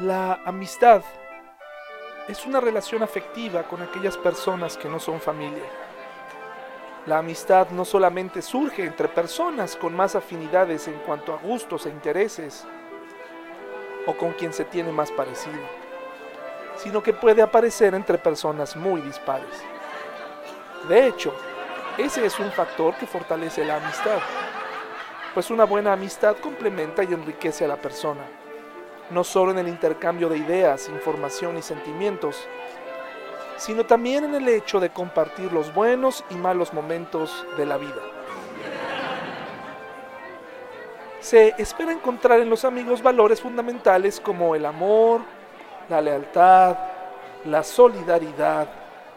La amistad es una relación afectiva con aquellas personas que no son familia. La amistad no solamente surge entre personas con más afinidades en cuanto a gustos e intereses, o con quien se tiene más parecido, sino que puede aparecer entre personas muy dispares. De hecho, ese es un factor que fortalece la amistad, pues una buena amistad complementa y enriquece a la persona no solo en el intercambio de ideas, información y sentimientos, sino también en el hecho de compartir los buenos y malos momentos de la vida. Se espera encontrar en los amigos valores fundamentales como el amor, la lealtad, la solidaridad,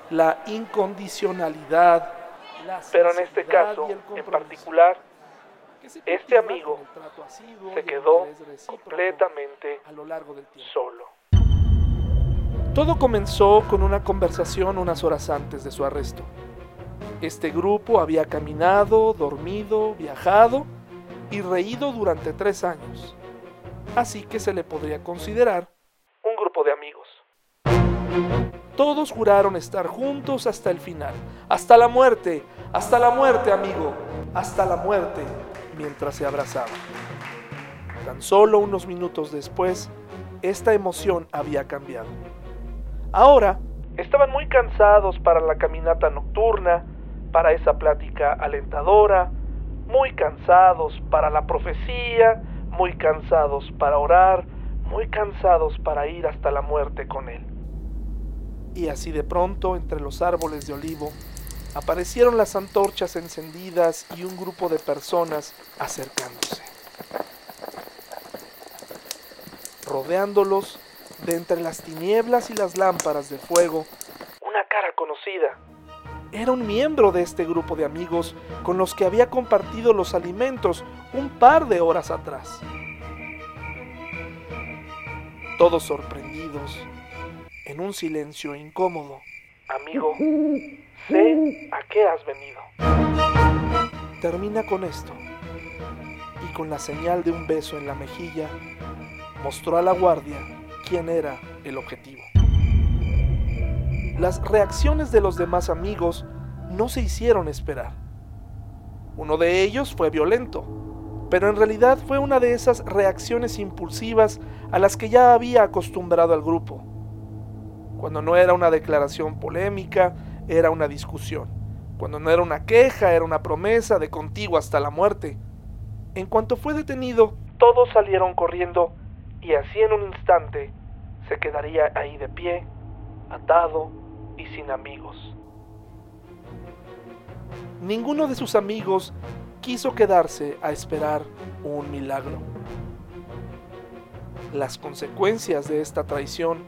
la incondicionalidad, pero en este caso en particular, este amigo se quedó completamente solo. Todo comenzó con una conversación unas horas antes de su arresto. Este grupo había caminado, dormido, viajado y reído durante tres años. Así que se le podría considerar un grupo de amigos. Todos juraron estar juntos hasta el final, hasta la muerte, hasta la muerte, amigo, hasta la muerte mientras se abrazaban. Tan solo unos minutos después, esta emoción había cambiado. Ahora, estaban muy cansados para la caminata nocturna, para esa plática alentadora, muy cansados para la profecía, muy cansados para orar, muy cansados para ir hasta la muerte con él. Y así de pronto, entre los árboles de olivo, aparecieron las antorchas encendidas y un grupo de personas acercándose. Rodeándolos, de entre las tinieblas y las lámparas de fuego, una cara conocida. Era un miembro de este grupo de amigos con los que había compartido los alimentos un par de horas atrás. Todos sorprendidos, en un silencio incómodo. Amigo, Sé a qué has venido. Termina con esto. Y con la señal de un beso en la mejilla, mostró a la guardia quién era el objetivo. Las reacciones de los demás amigos no se hicieron esperar. Uno de ellos fue violento, pero en realidad fue una de esas reacciones impulsivas a las que ya había acostumbrado al grupo. Cuando no era una declaración polémica, era una discusión. Cuando no era una queja, era una promesa de contigo hasta la muerte. En cuanto fue detenido, todos salieron corriendo y así en un instante se quedaría ahí de pie, atado y sin amigos. Ninguno de sus amigos quiso quedarse a esperar un milagro. Las consecuencias de esta traición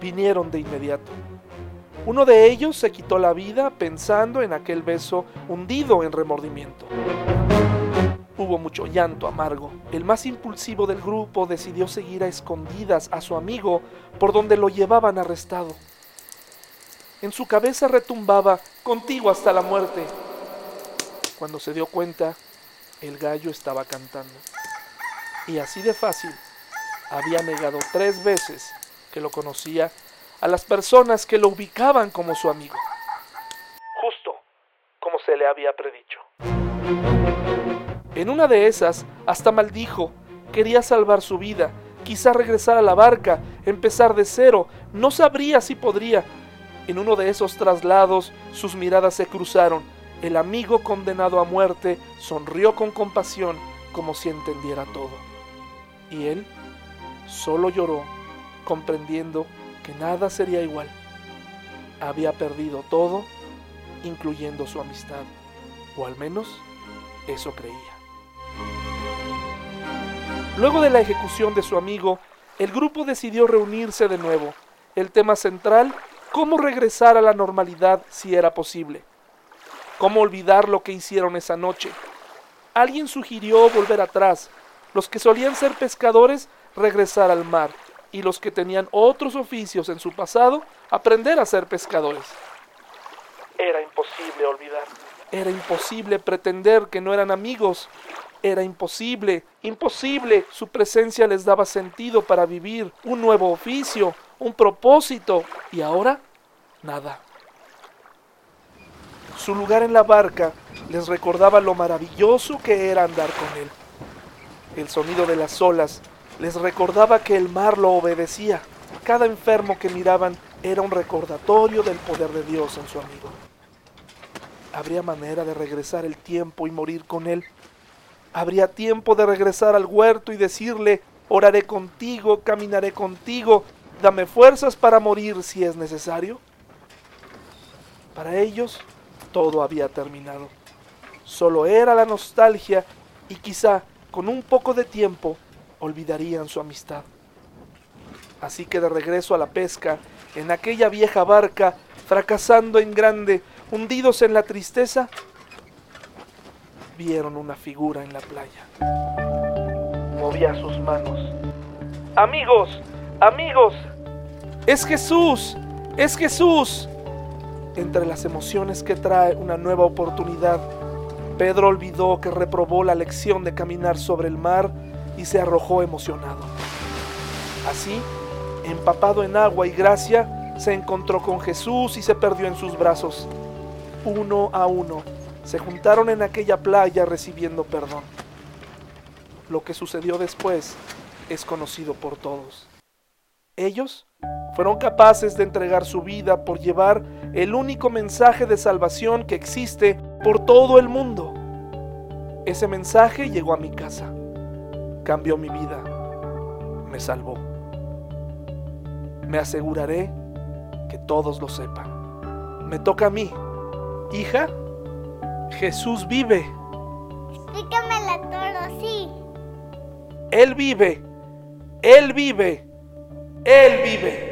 vinieron de inmediato. Uno de ellos se quitó la vida pensando en aquel beso hundido en remordimiento. Hubo mucho llanto amargo. El más impulsivo del grupo decidió seguir a escondidas a su amigo por donde lo llevaban arrestado. En su cabeza retumbaba, contigo hasta la muerte. Cuando se dio cuenta, el gallo estaba cantando. Y así de fácil, había negado tres veces que lo conocía a las personas que lo ubicaban como su amigo, justo como se le había predicho. En una de esas, hasta maldijo, quería salvar su vida, quizá regresar a la barca, empezar de cero, no sabría si podría. En uno de esos traslados sus miradas se cruzaron. El amigo condenado a muerte sonrió con compasión como si entendiera todo. Y él solo lloró, comprendiendo que nada sería igual. Había perdido todo, incluyendo su amistad, o al menos eso creía. Luego de la ejecución de su amigo, el grupo decidió reunirse de nuevo. El tema central, cómo regresar a la normalidad si era posible. Cómo olvidar lo que hicieron esa noche. Alguien sugirió volver atrás. Los que solían ser pescadores regresar al mar y los que tenían otros oficios en su pasado aprender a ser pescadores. Era imposible olvidar. Era imposible pretender que no eran amigos, era imposible, imposible. Su presencia les daba sentido para vivir, un nuevo oficio, un propósito. Y ahora, nada. Su lugar en la barca les recordaba lo maravilloso que era andar con él. El sonido de las olas les recordaba que el mar lo obedecía. Cada enfermo que miraban era un recordatorio del poder de Dios en su amigo. ¿Habría manera de regresar el tiempo y morir con él? ¿Habría tiempo de regresar al huerto y decirle, oraré contigo, caminaré contigo, dame fuerzas para morir si es necesario? Para ellos todo había terminado. Solo era la nostalgia y quizá con un poco de tiempo olvidarían su amistad. Así que de regreso a la pesca, en aquella vieja barca, fracasando en grande, hundidos en la tristeza, vieron una figura en la playa. Movía sus manos. Amigos, amigos, es Jesús, es Jesús. Entre las emociones que trae una nueva oportunidad, Pedro olvidó que reprobó la lección de caminar sobre el mar y se arrojó emocionado. Así, empapado en agua y gracia, se encontró con Jesús y se perdió en sus brazos. Uno a uno, se juntaron en aquella playa recibiendo perdón. Lo que sucedió después es conocido por todos. Ellos fueron capaces de entregar su vida por llevar el único mensaje de salvación que existe por todo el mundo. Ese mensaje llegó a mi casa, cambió mi vida, me salvó. Me aseguraré que todos lo sepan. Me toca a mí, hija, Jesús vive. Explícamela todo, sí. Él vive. Él vive. Él vive.